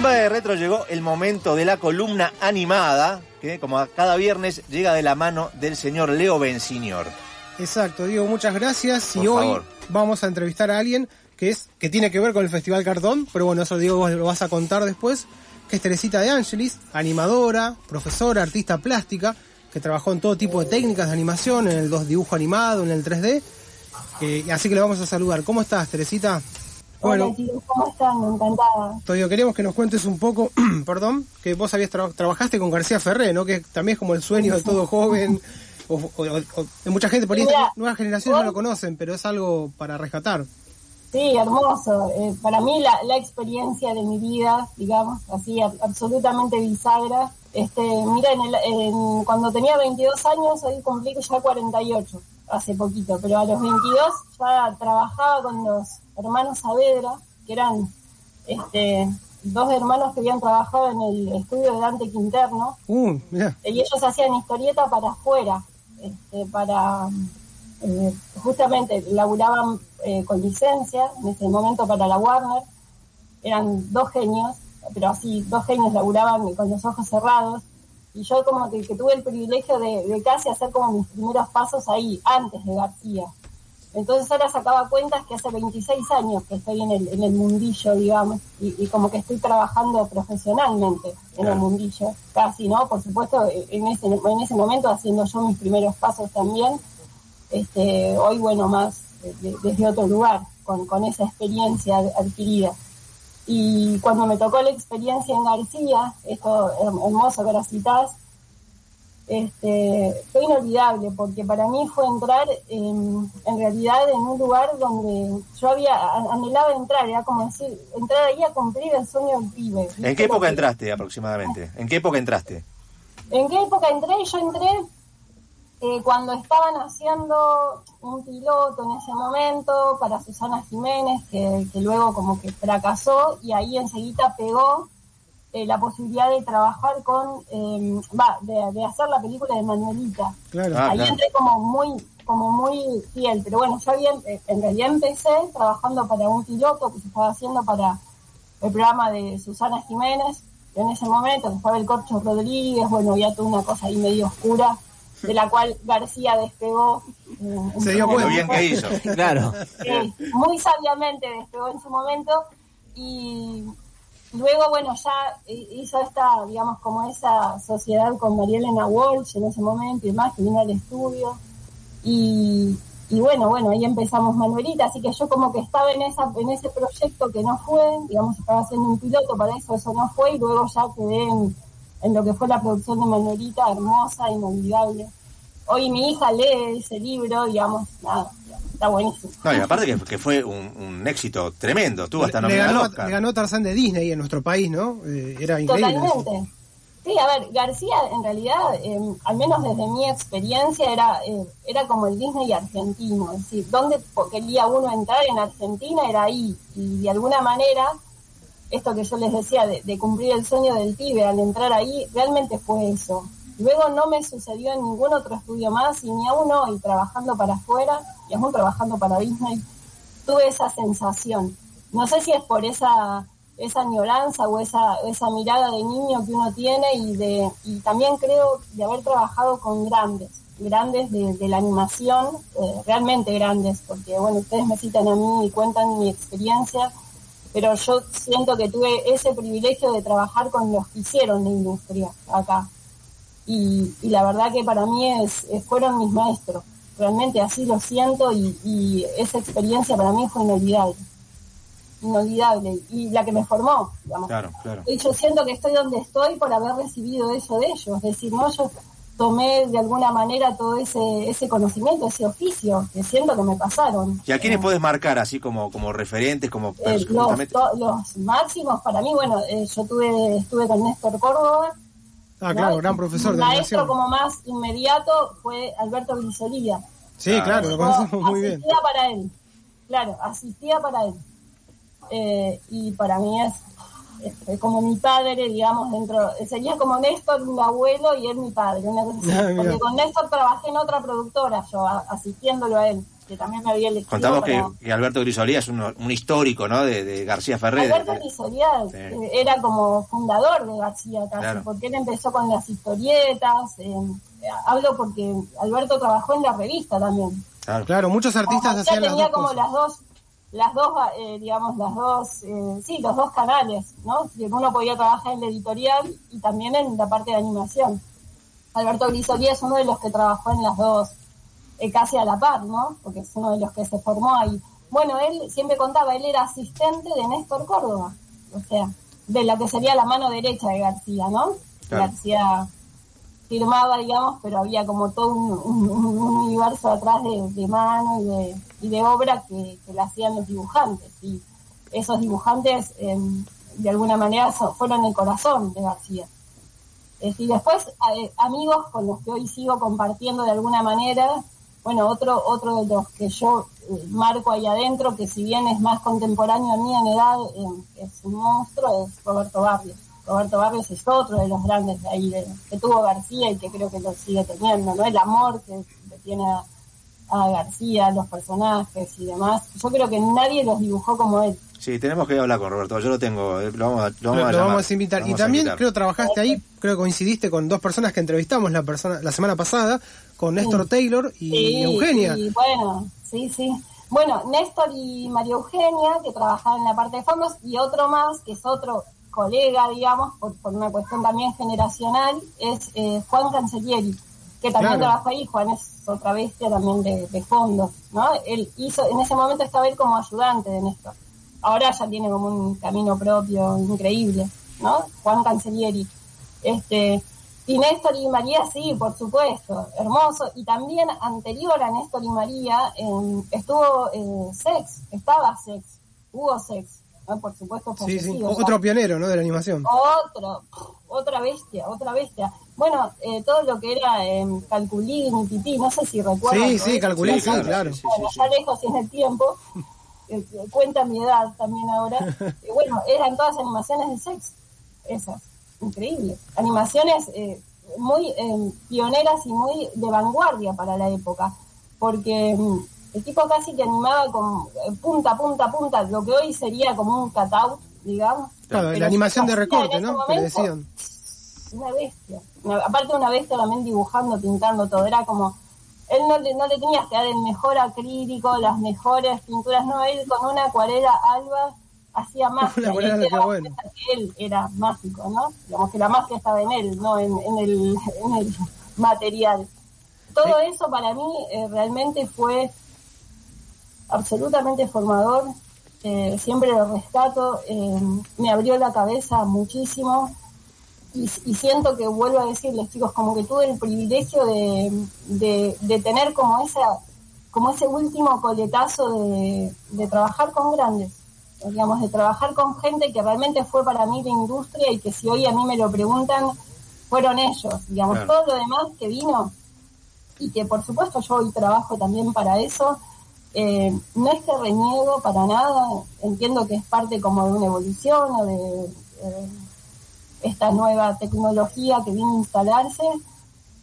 En de Retro llegó el momento de la columna animada, que como cada viernes llega de la mano del señor Leo Bensignor. Exacto, Diego, muchas gracias. y hoy vamos a entrevistar a alguien que es que tiene que ver con el Festival Cartón, pero bueno, eso Diego vos lo vas a contar después, que es Teresita de Angelis, animadora, profesora, artista plástica, que trabajó en todo tipo de técnicas de animación, en el 2 dibujo animado, en el 3D. Eh, así que le vamos a saludar. ¿Cómo estás, Teresita? Bueno, ¿cómo están? Encantada. Todavía queremos que nos cuentes un poco, perdón, que vos habías trabajaste con García Ferré, ¿no? Que también es como el sueño de todo joven. O, de mucha gente, por ahí nuevas generaciones no lo conocen, pero es algo para rescatar. Sí, hermoso. Eh, para mí la, la, experiencia de mi vida, digamos, así absolutamente bisagra. Este, mira, en el, cuando tenía 22 años, hoy cumplí ya 48, hace poquito, pero a los 22 ya trabajaba con los hermanos Saavedra, que eran este, dos hermanos que habían trabajado en el estudio de Dante Quinterno. Uh, y ellos hacían historieta para afuera, este, para eh, justamente laburaban eh, con licencia en ese momento para la Warner. Eran dos genios, pero así, dos genios laburaban con los ojos cerrados. Y yo como que, tuve el privilegio de, casi hacer como mis primeros pasos ahí, antes de García. Entonces ahora sacaba cuentas que hace 26 años que estoy en el, en el mundillo, digamos, y, como que estoy trabajando profesionalmente en el mundillo, casi, ¿no? Por supuesto, en ese, en ese momento haciendo yo mis primeros pasos también, este, hoy, bueno, más desde otro lugar, con, con esa experiencia adquirida. Y cuando me tocó la experiencia en García, esto hermoso que este, fue inolvidable porque para mí fue entrar en, en, realidad en un lugar donde yo había anhelado entrar, era como decir, entrar ahí a cumplir el sueño del pibe. ¿En qué época entraste aproximadamente? ¿En qué época entraste? ¿En qué época entré? Yo entré eh, cuando estaban haciendo un piloto en ese momento para Susana Jiménez, que, luego como que fracasó y ahí enseguida pegó eh, la posibilidad de trabajar con, em, va, de, hacer la película de Manuelita. Ah, ahí entré como muy como muy fiel, pero bueno, yo había, eh, en realidad empecé trabajando para un piloto que se estaba haciendo para el programa de Susana Jiménez, en ese momento, que estaba el Corcho Rodríguez, bueno, había toda una cosa ahí medio oscura de la cual García despegó. Se dio cuenta bien que hizo, claro. muy sabiamente despegó en su momento y luego, bueno, ya hizo esta, digamos, como esa sociedad con María Elena Walsh en ese momento y más, que vino al estudio. Y, y bueno, bueno, ahí empezamos Manuelita, así que yo como que estaba en esa en ese proyecto que no fue, digamos, estaba haciendo un piloto para eso, eso no fue, y luego ya quedé en en lo que fue la producción de Manuelita, hermosa, inolvidable. Hoy mi hija lee ese libro, digamos, nada, está buenísimo. No, y aparte que, fue un, éxito tremendo, tuvo hasta le ganó, le ganó Tarzán de Disney en nuestro país, ¿no? Eh, era increíble. Totalmente. Sí, a ver, García en realidad, em, al menos desde mi experiencia, era, eh, era como el Disney argentino. Es decir, donde quería uno entrar en Argentina era ahí. Y de alguna manera esto que yo les decía de, cumplir el sueño del pibe al entrar ahí, realmente fue eso. Luego no me sucedió en ningún otro estudio más y ni aún hoy trabajando para afuera y aún trabajando para Disney, tuve esa sensación. No sé si es por esa esa añoranza o esa, esa mirada de niño que uno tiene y de y también creo de haber trabajado con grandes, grandes de, la animación, eh, realmente grandes, porque bueno, ustedes me citan a mí y cuentan mi experiencia pero yo siento que tuve ese privilegio de trabajar con los que hicieron la industria acá. Y, la verdad que para mí es, fueron mis maestros. Realmente así lo siento y, esa experiencia para mí fue inolvidable. Inolvidable. Y la que me formó, digamos. Claro, claro. Y yo siento que estoy donde estoy por haber recibido eso de ellos. Es decir, no, yo tomé de alguna manera todo ese, ese conocimiento, ese oficio, que siento que me pasaron. ¿Y a quiénes eh, puedes marcar así como, como referentes, como eh, los, máximos para mí, bueno, eh, yo tuve, estuve con Néstor Córdoba. Ah, claro, gran profesor de maestro como más inmediato fue Alberto Grisolía. Sí, claro, lo conocemos muy bien. Asistía para él, claro, asistía para él. y para mí es este, como mi padre, digamos, dentro, sería como Néstor mi abuelo y él mi padre, una cosa así. Ah, porque con Néstor trabajé en otra productora, yo asistiéndolo a él. que también me había elegido. Contamos que, Alberto Grisolía es un, histórico, ¿no? De, García Ferrer. Alberto Grisolía eh, era como fundador de García casi, porque él empezó con las historietas. Eh, hablo porque Alberto trabajó en la revista también. Claro, muchos artistas hacían las tenía como las dos las dos, eh, digamos, las dos, eh, sí, los dos canales, ¿no? Uno podía trabajar en la editorial y también en la parte de animación. Alberto Grisolía es uno de los que trabajó en las dos, eh, casi a la par, ¿no? Porque es uno de los que se formó ahí. Bueno, él siempre contaba, él era asistente de Néstor Córdoba, o sea, de la que sería la mano derecha de García, ¿no? García firmaba, digamos, pero había como todo un, universo atrás de, mano y de, y de obra que, que la hacían los dibujantes. Y esos dibujantes, em, de alguna manera, fueron el corazón de García. y después, eh, amigos con los que hoy sigo compartiendo de alguna manera, bueno, otro, otro de los que yo eh, marco ahí adentro, que si bien es más contemporáneo a mí en edad, em, es un monstruo, es Roberto Barrios. Roberto Barrios es otro de los grandes de ahí, que tuvo García y que creo que lo sigue teniendo, ¿no? El amor que, tiene a, García, los personajes y demás. Yo creo que nadie los dibujó como él. Sí, tenemos que hablar con Roberto, yo lo tengo, eh, lo vamos a, lo vamos, a, invitar. y también creo trabajaste ahí, creo que coincidiste con dos personas que entrevistamos la persona la semana pasada, con Néstor Taylor y Eugenia. Sí, bueno, sí, sí. Bueno, Néstor y María Eugenia, que trabajaban en la parte de fondos, y otro más, que es otro colega, digamos, por, una cuestión también generacional, es eh, Juan Cancellieri, que también trabajó ahí. Juan es otra bestia también de, de, fondos, ¿no? Él hizo, en ese momento estaba él como ayudante de Néstor. Ahora ya tiene como un camino propio increíble, ¿no? Juan Cancellieri. Este, y Néstor y María, sí, por supuesto, hermoso. Y también anterior a Néstor y María estuvo eh, Sex, estaba Sex, hubo Sex por supuesto. Sí, sí. Otro pionero, ¿no? De la animación. Otro, otra bestia, otra bestia. Bueno, eh, todo lo que era eh, Calculín y Pipí, no sé si recuerdan. Sí, sí, Calculín, sí, claro. Bueno, ya lejos en el tiempo, eh, cuenta mi edad también ahora. bueno, eran todas animaciones de sex, esas, increíble. Animaciones eh, muy pioneras y muy de vanguardia para la época, porque mm, el tipo casi que animaba con eh, punta, punta, punta, lo que hoy sería como un cutout, digamos. Claro, la animación de recorte, ¿no? que le decían. Una bestia. aparte una bestia también dibujando, pintando todo. Era como, él no, no le tenías que dar el mejor acrílico, las mejores pinturas, no, él con una acuarela alba hacía magia. bueno. él era mágico, ¿no? Digamos que la magia estaba en él, no en, en, el, en el material. Todo eso para mí eh, realmente fue absolutamente formador, eh, siempre lo rescato, eh, me abrió la cabeza muchísimo. Y, siento que vuelvo a decirles chicos, como que tuve el privilegio de, de, tener como esa como ese último coletazo de, de, trabajar con grandes, digamos, de trabajar con gente que realmente fue para mí de industria y que si hoy a mí me lo preguntan, fueron ellos, digamos, todo lo demás que vino y que por supuesto yo hoy trabajo también para eso, eh, no es que reniego para nada, entiendo que es parte como de una evolución o de eh, esta nueva tecnología que viene a instalarse,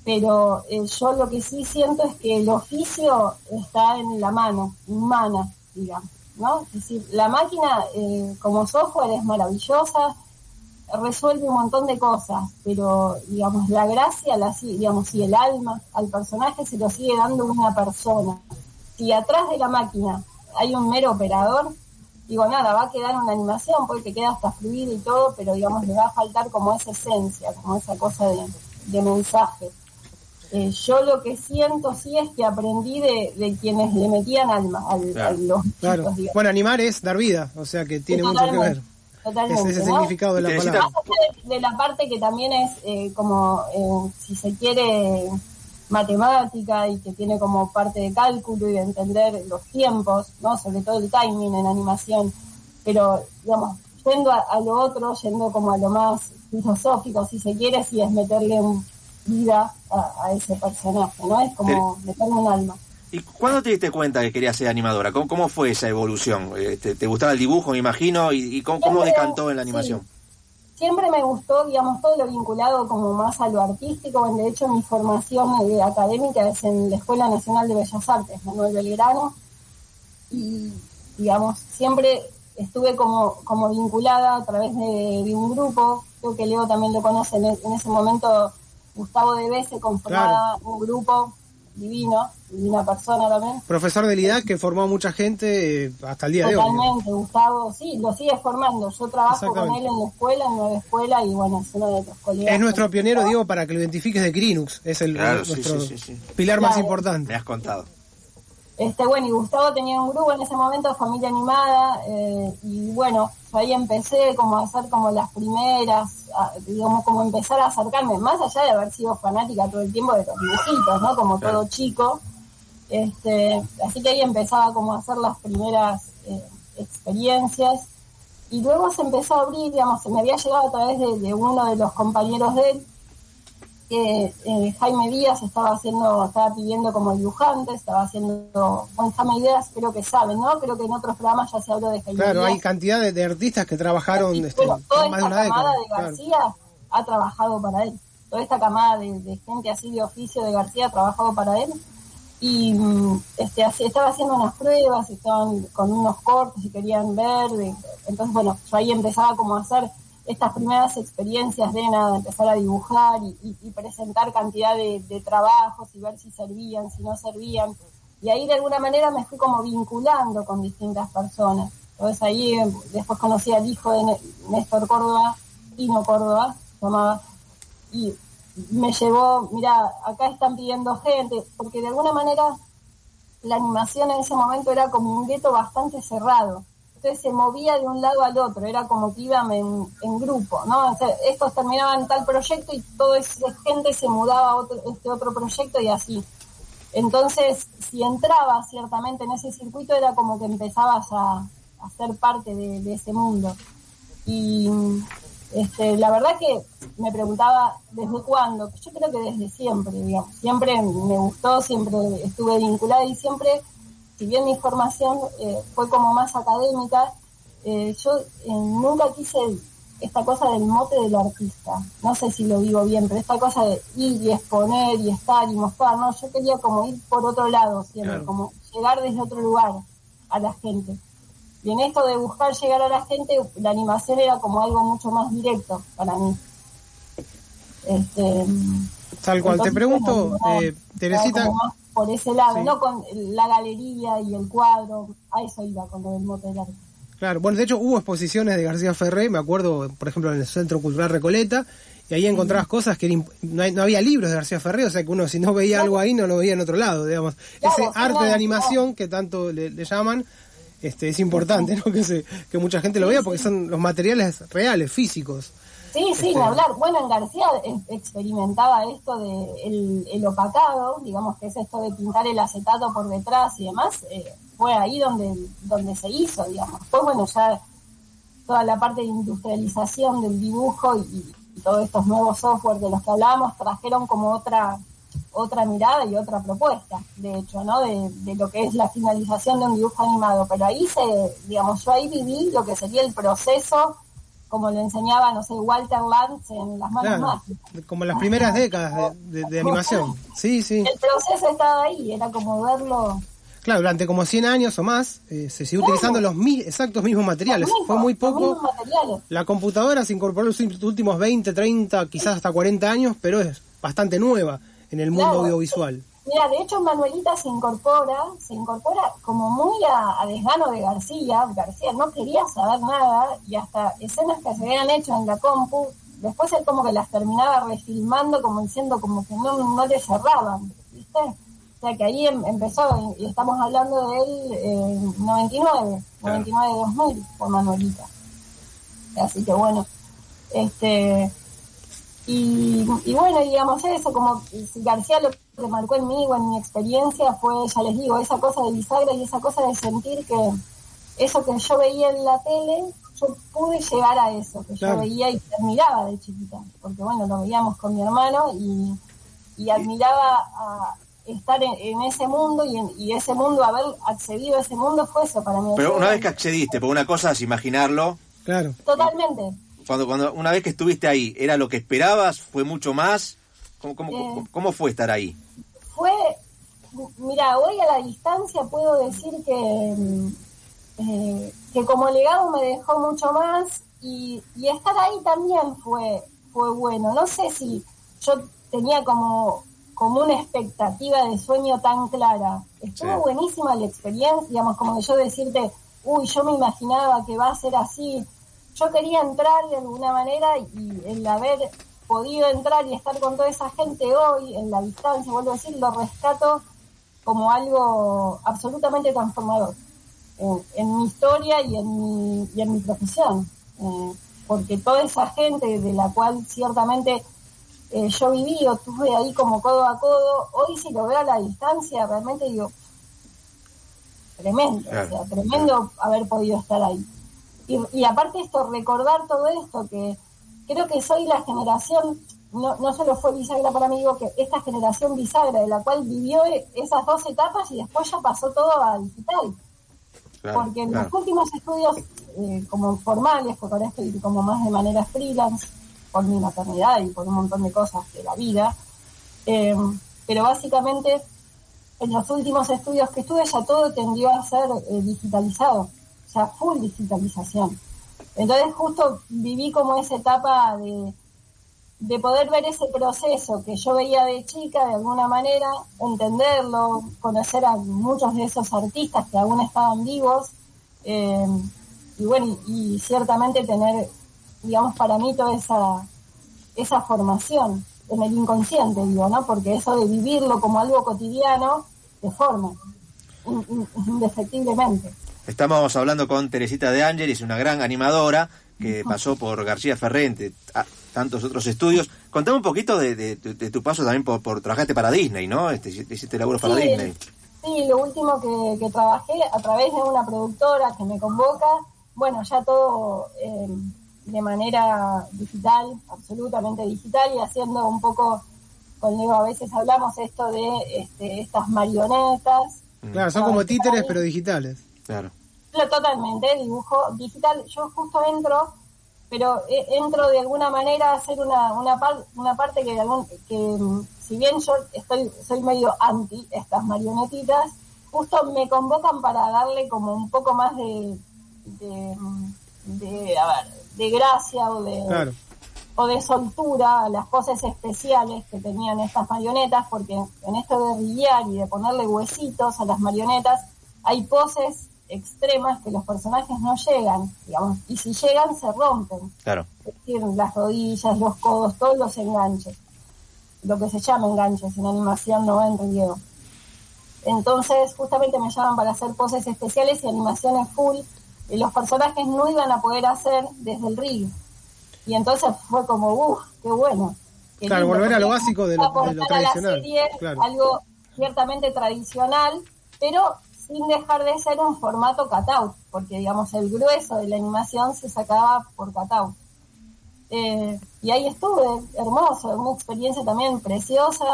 pero eh, yo lo que sí siento es que el oficio está en la mano, humana, digamos, ¿no? Es decir, la máquina como software es maravillosa, resuelve un montón de cosas, pero digamos, la gracia, la, digamos, y el alma al personaje se lo sigue dando una persona si atrás de la máquina hay un mero operador, digo, nada, va a quedar una animación, porque queda hasta fluido y todo, pero digamos, le va a faltar como esa esencia, como esa cosa de, mensaje. Eh, yo lo que siento sí es que aprendí de, quienes le metían alma al, a los claro. Bueno, animar es dar vida, o sea que tiene mucho que ver. Totalmente, ese significado de la palabra. De, la parte que también es eh, como, eh, si se quiere, matemática y que tiene como parte de cálculo y de entender los tiempos, ¿no? Sobre todo el timing en animación. Pero, digamos, yendo a, lo otro, yendo como a lo más filosófico, si se quiere, si es meterle vida a, ese personaje, ¿no? Es como meterle un alma. ¿Y cuándo te diste cuenta que querías ser animadora? ¿Cómo, cómo fue esa evolución? Eh, ¿Te, gustaba el dibujo, me imagino? ¿Y, cómo, cómo, decantó en la animación? Siempre me gustó, digamos, todo lo vinculado como más a lo artístico. De hecho, mi formación académica es en la Escuela Nacional de Bellas Artes, Manuel Belgrano. y, digamos, siempre estuve como, como vinculada a través de, un grupo, creo que Leo también lo conoce, en, ese momento Gustavo de se conformaba un grupo divino, divina persona también. Profesor de LIDAC que formó a mucha gente eh, hasta el día de hoy. Totalmente, Gustavo, sí, lo sigue formando. Yo trabajo con él en la escuela, en nueva escuela, y bueno, es uno de los colegas. Es nuestro pionero, digo, para que lo identifiques de Crinux, es el nuestro pilar más importante. Me has contado. Este, bueno, y Gustavo tenía un grupo en ese momento, Familia Animada, eh, y bueno, ahí empecé como a hacer como las primeras, digamos, como empezar a acercarme, más allá de haber sido fanática todo el tiempo de los dibujitos, ¿no? Como todo chico. Este, así que ahí empezaba como a hacer las primeras eh, experiencias. Y luego se empezó a abrir, digamos, se me había llegado a través de uno de los compañeros de él, que eh, Jaime Díaz estaba haciendo, estaba pidiendo como dibujante, estaba haciendo, bueno, Jaime Díaz creo que saben, ¿no? Creo que en otros programas ya se habló de Jaime Claro, hay cantidad de, artistas que trabajaron este, toda esta camada de García ha trabajado para él. Toda esta camada de, gente así de oficio de García ha trabajado para él. Y mm, este, estaba haciendo unas pruebas, estaban con unos cortes y querían ver. entonces, bueno, yo ahí empezaba como a hacer estas primeras experiencias de nada, empezar a dibujar y, presentar cantidad de, trabajos y ver si servían, si no servían. Y ahí de alguna manera me fui como vinculando con distintas personas. Entonces ahí eh, después conocí al hijo de Néstor Córdoba, Tino Córdoba, llamaba, y me llevó, mira, acá están pidiendo gente, porque de alguna manera la animación en ese momento era como un gueto bastante cerrado entonces se movía de un lado al otro, era como que iban en, grupo, ¿no? estos terminaban tal proyecto y toda esa gente se mudaba a otro, este otro proyecto y así. Entonces, si entrabas ciertamente en ese circuito, era como que empezabas a, ser parte de, ese mundo. Y este, la verdad que me preguntaba desde cuándo, yo creo que desde siempre, digamos, siempre me gustó, siempre estuve vinculada y siempre si bien mi formación eh, fue como más académica, eh, yo eh, nunca quise esta cosa del mote del artista. No sé si lo digo bien, pero esta cosa de ir y exponer y estar y mostrar, no, yo quería como ir por otro lado siempre, como llegar desde otro lugar a la gente. Y en esto de buscar llegar a la gente, la animación era como algo mucho más directo para mí. Este, Tal cual, te pregunto, Teresita por ese lado, no con la galería y el cuadro, a eso iba con lo del motelar. Claro, bueno, de hecho hubo exposiciones de García Ferré, me acuerdo, por ejemplo, en el Centro Cultural Recoleta, y ahí encontrabas cosas que no, había libros de García Ferré, o sea que uno si no veía algo ahí no lo veía en otro lado, digamos. Ese arte de animación que tanto le, llaman, este, es importante, ¿no? Que, se, que mucha gente lo vea porque son los materiales reales, físicos. Sí, sí, este, hablar. Bueno, en García experimentaba esto de el, opacado, digamos que es esto de pintar el acetato por detrás y demás, eh, fue ahí donde, donde se hizo, digamos. Después, bueno, ya toda la parte de industrialización del dibujo y, todos estos nuevos software de los que hablábamos trajeron como otra otra mirada y otra propuesta, de hecho, ¿no? De, de, lo que es la finalización de un dibujo animado. Pero ahí se, digamos, yo ahí viví lo que sería el proceso como le enseñaba, no sé, Walter Lantz en Las Manos Mágicas. Como las primeras décadas de, animación. Sí, sí. El proceso estaba ahí, era como verlo. Claro, durante como 100 años o más eh, se siguió utilizando los exactos mismos materiales. Fue muy poco. La computadora se incorporó en los últimos 20, 30, quizás hasta 40 años, pero es bastante nueva en el mundo audiovisual. Mira, de hecho Manuelita se incorpora, se incorpora como muy a, desgano de García. García no quería saber nada y hasta escenas que se habían hecho en la compu, después él como que las terminaba refilmando como diciendo como que no, no le cerraban, ¿viste? O sea que ahí em, empezó, y estamos hablando de él en 99, 99-2000 por Manuelita. Así que bueno, este y, bueno, digamos eso, como García lo que marcó en mí o en mi experiencia fue, ya les digo, esa cosa de bisagra y esa cosa de sentir que eso que yo veía en la tele, yo pude llegar a eso, que yo veía y admiraba de chiquita, porque bueno, lo veíamos con mi hermano y, admiraba a estar en, ese mundo y, en, y ese mundo, haber accedido a ese mundo fue eso para mí. Pero una vez que accediste, por una cosa es imaginarlo. Claro. Totalmente cuando, cuando una vez que estuviste ahí, ¿era lo que esperabas? ¿Fue mucho más? ¿Cómo, cómo, eh, fue estar ahí? Fue, mira, hoy a la distancia puedo decir que, mm, eh, que como legado me dejó mucho más y, estar ahí también fue, fue bueno. No sé si yo tenía como, como una expectativa de sueño tan clara. Estuvo buenísima la experiencia, digamos, como que yo decirte, uy, yo me imaginaba que va a ser así. Yo quería entrar de alguna manera y el haber podido entrar y estar con toda esa gente hoy en la distancia, vuelvo a decir, lo rescato como algo absolutamente transformador en, mi historia y en mi, y en mi profesión. Eh, porque toda esa gente de la cual ciertamente eh, yo viví o estuve ahí como codo a codo, hoy si lo veo a la distancia, realmente digo, tremendo, o sea, tremendo haber podido estar ahí. Y, y aparte esto, recordar todo esto, que creo que soy la generación, no, no solo fue bisagra para mí, digo que esta generación bisagra de la cual vivió esas dos etapas y después ya pasó todo a digital. Porque en los últimos estudios eh, como formales, porque ahora estoy como más de manera freelance, por mi maternidad y por un montón de cosas de la vida, eh, pero básicamente en los últimos estudios que estuve ya todo tendió a ser eh, digitalizado, full digitalización. Entonces justo viví como esa etapa de, de poder ver ese proceso que yo veía de chica de alguna manera, entenderlo, conocer a muchos de esos artistas que aún estaban vivos, eh, y bueno, y, ciertamente tener, digamos, para mí toda esa, esa formación en el inconsciente, digo, ¿no? Porque eso de vivirlo como algo cotidiano te forma, indefectiblemente. Estamos hablando con Teresita de Ángeles, una gran animadora que pasó por García Ferrente, tantos otros estudios. Contame un poquito de, tu paso también por, por, trabajaste para Disney, ¿no? Este, hiciste laburo para Disney. Sí, lo último que, trabajé a través de una productora que me convoca, bueno, ya todo eh, de manera digital, absolutamente digital y haciendo un poco, con Leo a veces hablamos esto de este, estas marionetas. Claro, son como títeres pero digitales. Claro. Totalmente, dibujo digital. Yo justo entro, pero eh, entro de alguna manera a hacer una, una, una parte que, que, mm, si bien yo estoy soy medio anti estas marionetitas, justo me convocan para darle como un poco más de, de, mm, de, a ver, de gracia o de, o de soltura a las poses especiales que tenían estas marionetas, porque en esto de brillar y de ponerle huesitos a las marionetas, hay poses extremas que los personajes no llegan, digamos, y si llegan se rompen. Claro. Es decir, las rodillas, los codos, todos los enganches. Lo que se llama enganches en animación, no en video. Entonces, justamente me llaman para hacer poses especiales y animaciones full. Y los personajes no iban a poder hacer desde el rig. Y entonces fue como, uff, qué bueno. claro, volver a lo básico de lo, tradicional. Algo ciertamente tradicional, pero sin dejar de ser un formato cutout, porque digamos el grueso de la animación se sacaba por cutout. Eh, y ahí estuve, hermoso, una experiencia también preciosa.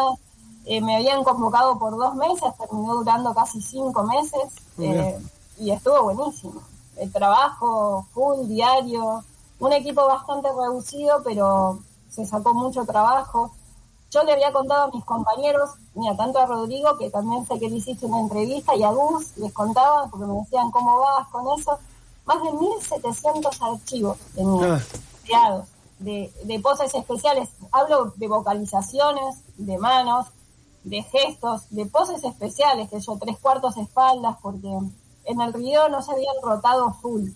Eh, me habían convocado por dos meses, terminó durando casi cinco meses eh, y estuvo buenísimo. El trabajo full, diario, un equipo bastante reducido, pero se sacó mucho trabajo. Yo le había contado a mis compañeros, mira, tanto a Rodrigo, que también sé que le hiciste una entrevista, y a Gus, les contaba, porque me decían cómo vas con eso, más de 1.700 archivos tenía ah. creados de, de poses especiales. Hablo de vocalizaciones, de manos, de gestos, de poses especiales, que yo tres cuartos espaldas, porque en el río no se habían rotado full.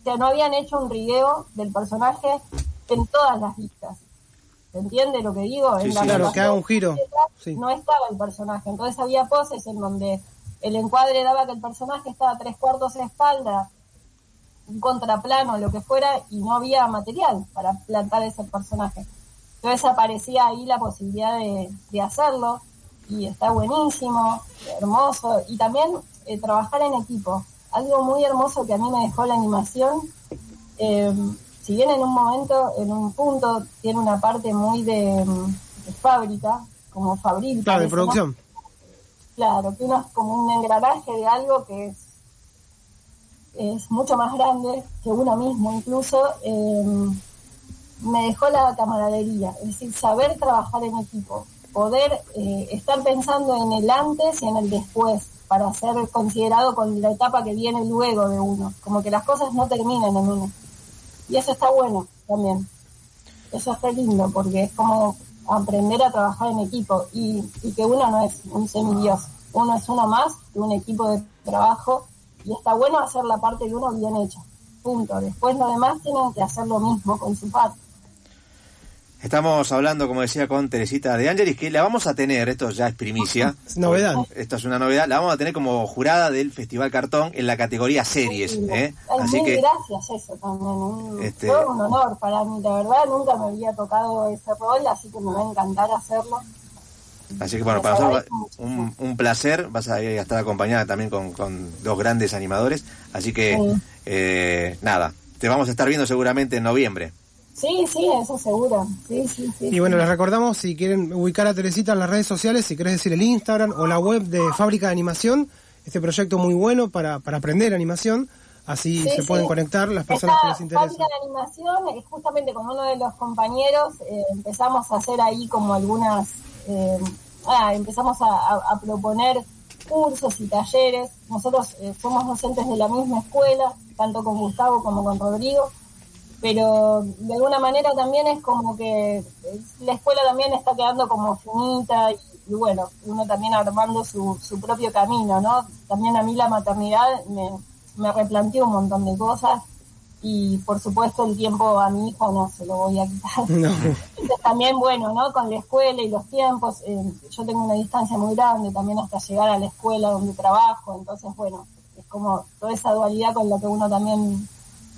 O sea, no habían hecho un río del personaje en todas las vistas. ¿Se entiende lo que digo? en la claro, que haga un giro. No estaba el personaje. Entonces había poses en donde el encuadre daba que el personaje estaba tres cuartos de espalda, un contraplano, lo que fuera, y no había material para plantar ese personaje. Entonces aparecía ahí la posibilidad de, hacerlo, y está buenísimo, hermoso. Y también eh, trabajar en equipo. Algo muy hermoso que a mí me dejó la animación. Eh, si bien en un momento, en un punto, tiene una parte muy de, fábrica, como fabrica. Claro, de producción. Claro, que uno es como un engranaje de algo que es, es mucho más grande que uno mismo, incluso. Em, me dejó la camaradería, es decir, saber trabajar en equipo. poder eh, estar pensando en el antes y en el después para ser considerado con la etapa que viene luego de uno, como que las cosas no terminan en uno. Y eso está bueno también. Eso está lindo porque es como aprender a trabajar en equipo y, que uno no es un semidios, uno es uno más de un equipo de trabajo y está bueno hacer la parte de uno bien hecha. Punto. Después los demás tienen que hacer lo mismo con su parte. Estamos hablando, como decía, con Teresita de Ángeles, que la vamos a tener, esto ya es primicia. Es novedad. Esto es una novedad, la vamos a tener como jurada del Festival Cartón en la categoría series. ¿eh? Así que, gracias, eso también. Este... Fue un honor para mí, la verdad, nunca me había tocado ese rol, así que me va a encantar hacerlo. Así que bueno, para nosotros un, un, placer, vas a, estar acompañada también con, con dos grandes animadores, así que eh, nada, te vamos a estar viendo seguramente en noviembre. Sí, sí, eso seguro. Sí, sí, sí, y bueno, les recordamos si quieren ubicar a Teresita en las redes sociales, si querés decir el Instagram o la web de Fábrica de Animación, este proyecto muy bueno para, para aprender animación, así se pueden conectar las personas que les interesa. Fábrica de Animación, eh, justamente con uno de los compañeros eh, empezamos a hacer ahí como algunas, eh, ah, empezamos a, a, proponer cursos y talleres. Nosotros somos docentes de la misma escuela, tanto con Gustavo como con Rodrigo pero de alguna manera también es como que la escuela también está quedando como finita y, bueno, uno también armando su, su propio camino, ¿no? También a mí la maternidad me, me replanteó un montón de cosas y por supuesto el tiempo a mi hijo no se lo voy a quitar. Entonces, también bueno, ¿no? Con la escuela y los tiempos, eh, yo tengo una distancia muy grande también hasta llegar a la escuela donde trabajo, entonces bueno, es como toda esa dualidad con la que uno también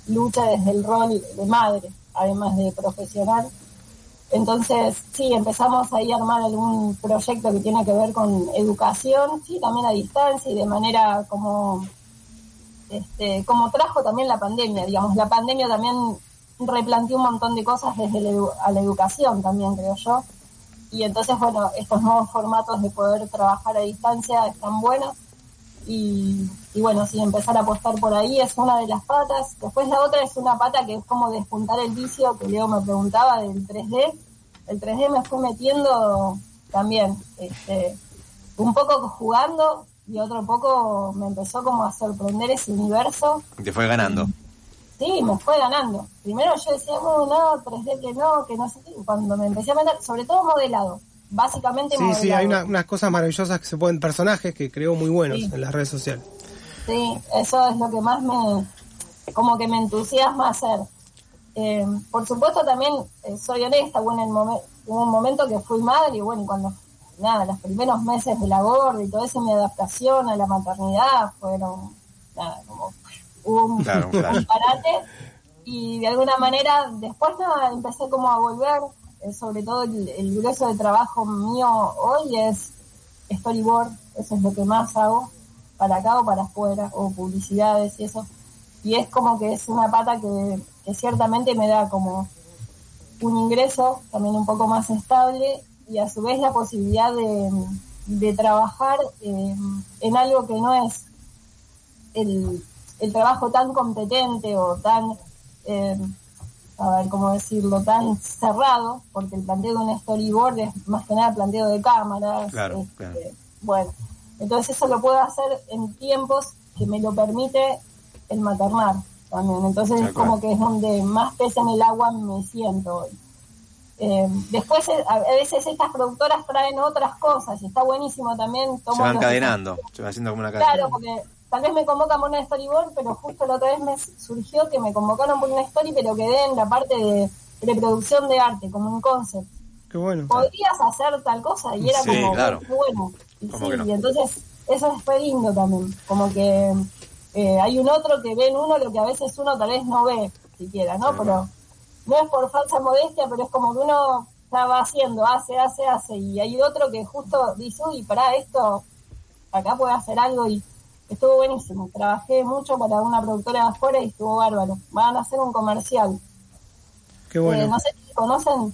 lucha desde el rol de madre, además de profesional. Entonces, sí, empezamos ahí a armar algún proyecto que tiene que ver con educación, sí, también a distancia y de manera como, este, como trajo también la pandemia, digamos, la pandemia también replanteó un montón de cosas desde a la educación también, creo yo. Y entonces, bueno, estos nuevos formatos de poder trabajar a distancia están buenos y, bueno, sí, empezar a apostar por ahí es una de las patas. Después la otra es una pata que es como despuntar el vicio que Leo me preguntaba del 3D. El 3D me fue metiendo también, este, un poco jugando y otro poco me empezó como a sorprender ese universo. ¿Te fue ganando? Sí, me fue ganando. Primero yo decía, no, no, 3D que no, que no sé qué. Cuando me empecé a meter, sobre todo modelado básicamente Sí, sí, hay unas cosas maravillosas que se pueden, personajes que creo muy buenos en las redes sociales. Sí, eso es lo que más me, como que me entusiasma hacer. Eh, por supuesto también eh, soy honesta, bueno, en hubo un momento que fui madre y bueno, cuando, nada, los primeros meses de la gorda y todo eso, mi adaptación a la maternidad fueron, nada, como hubo un, parate y de alguna manera después nada, empecé como a volver sobre todo el, grueso de trabajo mío hoy es storyboard, eso es lo que más hago, para acá o para afuera, o publicidades y eso. Y es como que es una pata que, ciertamente me da como un ingreso también un poco más estable y a su vez la posibilidad de, trabajar en algo que no es el, el, trabajo tan competente o tan eh, a ver cómo decirlo, tan cerrado, porque el planteo de un storyboard es más que nada planteo de cámaras. Claro, este, Bueno, entonces eso lo puedo hacer en tiempos que me lo permite el maternar también. Entonces es como que es donde más pesa en el agua me siento hoy. Eh, después, eh, a veces estas productoras traen otras cosas y está buenísimo también. Se van encadenando, se va haciendo como una cadena. Claro, porque tal vez me convocan por una storyboard, pero justo la otra vez me surgió que me convocaron por una story, pero quedé en la parte de reproducción de arte, como un concept. Qué bueno. Podrías hacer tal cosa y era como, claro. bueno. Y, sí, y entonces eso fue lindo también, como que eh, hay un otro que ve en uno lo que a veces uno tal vez no ve siquiera, ¿no? pero no es por falsa modestia, pero es como que uno estaba haciendo, hace, hace, hace, y hay otro que justo dice, uy, para esto, acá puede hacer algo y estuvo buenísimo. Trabajé mucho para una productora de afuera y estuvo bárbaro. Van a hacer un comercial. Qué bueno. Eh, no sé si conocen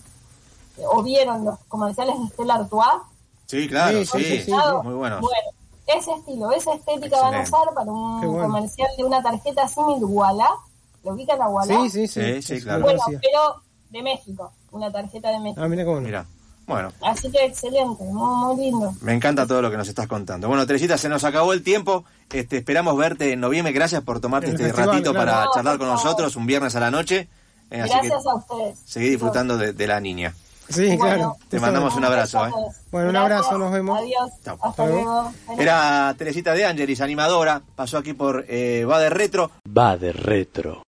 o vieron los comerciales de Stella Artois. Sí, claro, sí, muy bueno. Bueno, ese estilo, esa estética van a usar para un comercial de una tarjeta similar Walla. ¿Lo ubican a Walla? Sí, sí, sí. sí, claro. Bueno, pero de México, una tarjeta de México. Ah, mira cómo. Mira. Bueno. Así que excelente, muy, lindo. Me encanta todo lo que nos estás contando. Bueno, Teresita, se nos acabó el tiempo. Este, esperamos verte en noviembre. Gracias por tomarte este ratito para charlar con nosotros un viernes a la noche. Eh, Gracias a ustedes. Seguí disfrutando de, la niña. Sí, claro. Te mandamos un abrazo. ¿eh? Bueno, un abrazo, nos vemos. Adiós. Hasta luego. Era Teresita de Angelis, animadora. Pasó aquí por eh, Va de Retro. Va de Retro.